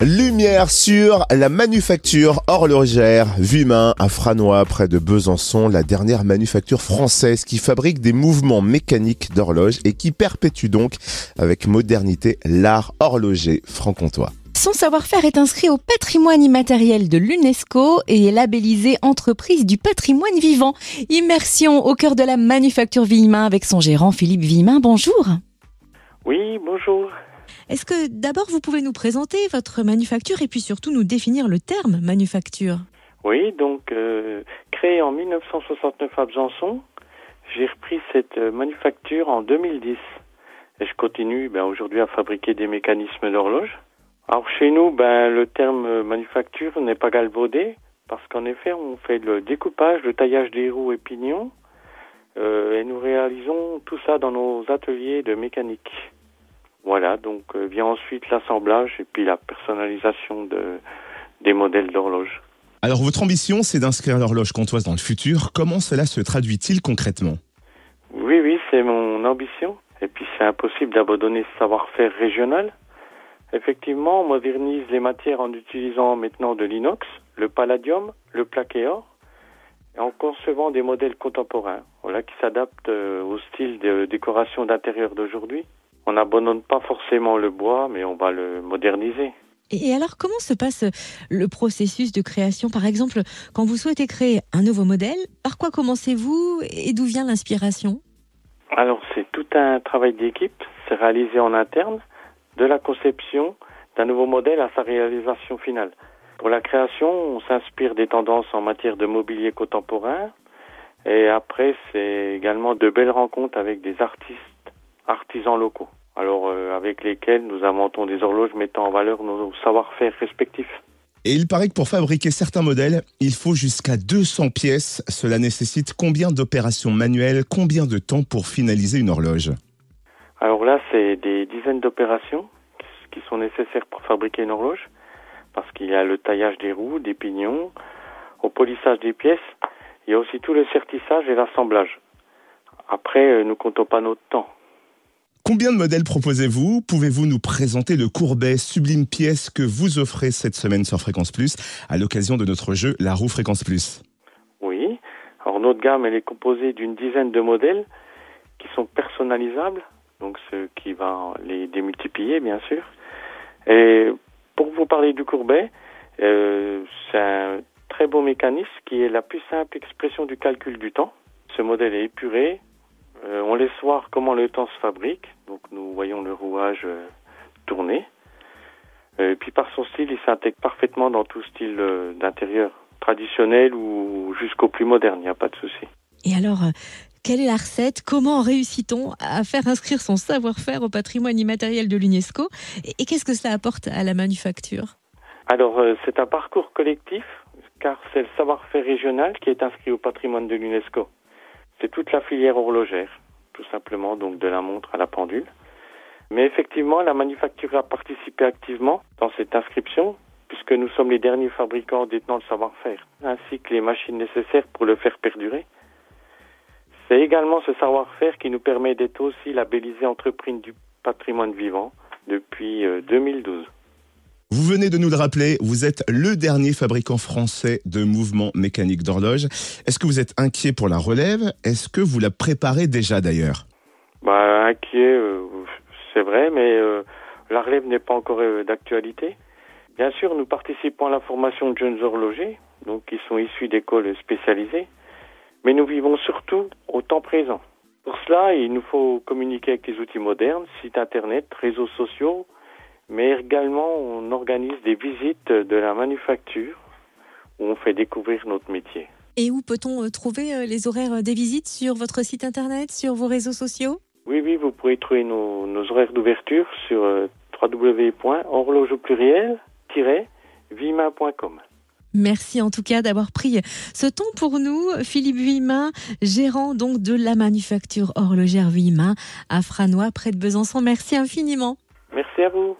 Lumière sur la manufacture horlogère Vumain à Franois près de Besançon, la dernière manufacture française qui fabrique des mouvements mécaniques d'horloge et qui perpétue donc avec modernité l'art horloger franc-comtois. Son savoir-faire est inscrit au patrimoine immatériel de l'UNESCO et est labellisé entreprise du patrimoine vivant. Immersion au cœur de la manufacture Villemin avec son gérant Philippe Villemin. Bonjour. Oui, bonjour. Est-ce que d'abord vous pouvez nous présenter votre manufacture et puis surtout nous définir le terme manufacture? Oui, donc euh, créée en 1969 à Besançon, j'ai repris cette euh, manufacture en 2010 et je continue ben, aujourd'hui à fabriquer des mécanismes d'horloge. Alors chez nous, ben, le terme euh, manufacture n'est pas galvaudé parce qu'en effet, on fait le découpage, le taillage des roues et pignons et nous réalisons tout ça dans nos ateliers de mécanique. Voilà, donc euh, vient ensuite l'assemblage et puis la personnalisation de, des modèles d'horloge. Alors votre ambition, c'est d'inscrire l'horloge comtoise dans le futur. Comment cela se traduit-il concrètement? Oui, oui, c'est mon ambition. Et puis c'est impossible d'abandonner ce savoir-faire régional. Effectivement, on modernise les matières en utilisant maintenant de l'inox, le palladium, le plaqué or, et en concevant des modèles contemporains, voilà, qui s'adaptent euh, au style de décoration d'intérieur d'aujourd'hui on n'abandonne pas forcément le bois, mais on va le moderniser. Et alors, comment se passe le processus de création? Par exemple, quand vous souhaitez créer un nouveau modèle, par quoi commencez-vous et d'où vient l'inspiration? Alors, c'est tout un travail d'équipe. C'est réalisé en interne, de la conception d'un nouveau modèle à sa réalisation finale. Pour la création, on s'inspire des tendances en matière de mobilier contemporain. Et après, c'est également de belles rencontres avec des artistes, artisans locaux alors euh, avec lesquels nous inventons des horloges mettant en valeur nos savoir-faire respectifs. Et il paraît que pour fabriquer certains modèles, il faut jusqu'à 200 pièces. Cela nécessite combien d'opérations manuelles, combien de temps pour finaliser une horloge? Alors là, c'est des dizaines d'opérations qui sont nécessaires pour fabriquer une horloge, parce qu'il y a le taillage des roues, des pignons, au polissage des pièces, il y a aussi tout le sertissage et l'assemblage. Après, euh, nous comptons pas notre temps. Combien de modèles proposez-vous? Pouvez-vous nous présenter le courbet sublime pièce que vous offrez cette semaine sur Fréquence Plus à l'occasion de notre jeu La roue Fréquence Plus? Oui. Alors notre gamme, elle est composée d'une dizaine de modèles qui sont personnalisables, donc ce qui va les démultiplier bien sûr. Et pour vous parler du courbet, euh, c'est un très beau mécanisme qui est la plus simple expression du calcul du temps. Ce modèle est épuré, euh, on laisse voir comment le temps se fabrique. Donc nous voyons le rouage euh, tourner. Euh, et puis par son style, il s'intègre parfaitement dans tout style d'intérieur traditionnel ou jusqu'au plus moderne, il n'y a pas de souci. Et alors, quelle est la recette? Comment réussit-on à faire inscrire son savoir-faire au patrimoine immatériel de l'UNESCO? Et, qu'est-ce que cela apporte à la manufacture? Alors, c'est un parcours collectif, car c'est le savoir-faire régional qui est inscrit au patrimoine de l'UNESCO. C'est toute la filière horlogère, tout simplement, donc de la montre à la pendule. Mais effectivement, la manufacture a participé activement dans cette inscription, puisque nous sommes les derniers fabricants détenant le savoir-faire, ainsi que les machines nécessaires pour le faire perdurer. C'est également ce savoir-faire qui nous permet d'être aussi labellisé entreprise du patrimoine vivant depuis 2012. Vous venez de nous le rappeler, vous êtes le dernier fabricant français de mouvements mécaniques d'horloge. Est-ce que vous êtes inquiet pour la relève? Est-ce que vous la préparez déjà d'ailleurs? Bah, Inquiet, euh, c'est vrai, mais euh, la relève n'est pas encore euh, d'actualité. Bien sûr, nous participons à la formation de jeunes horlogers, donc qui sont issus d'écoles spécialisées, mais nous vivons surtout au temps présent. Pour cela, il nous faut communiquer avec les outils modernes, sites internet, réseaux sociaux, mais également on organise des visites de la manufacture où on fait découvrir notre métier. Et où peut-on euh, trouver euh, les horaires euh, des visites sur votre site internet, sur vos réseaux sociaux? Oui, oui, vous pouvez trouver nos, horaires d'ouverture sur www.horloge vimacom Merci en tout cas d'avoir pris ce temps pour nous. Philippe Vuillemin, gérant donc de la manufacture horlogère Vuillemin à Franois, près de Besançon. Merci infiniment. Merci à vous.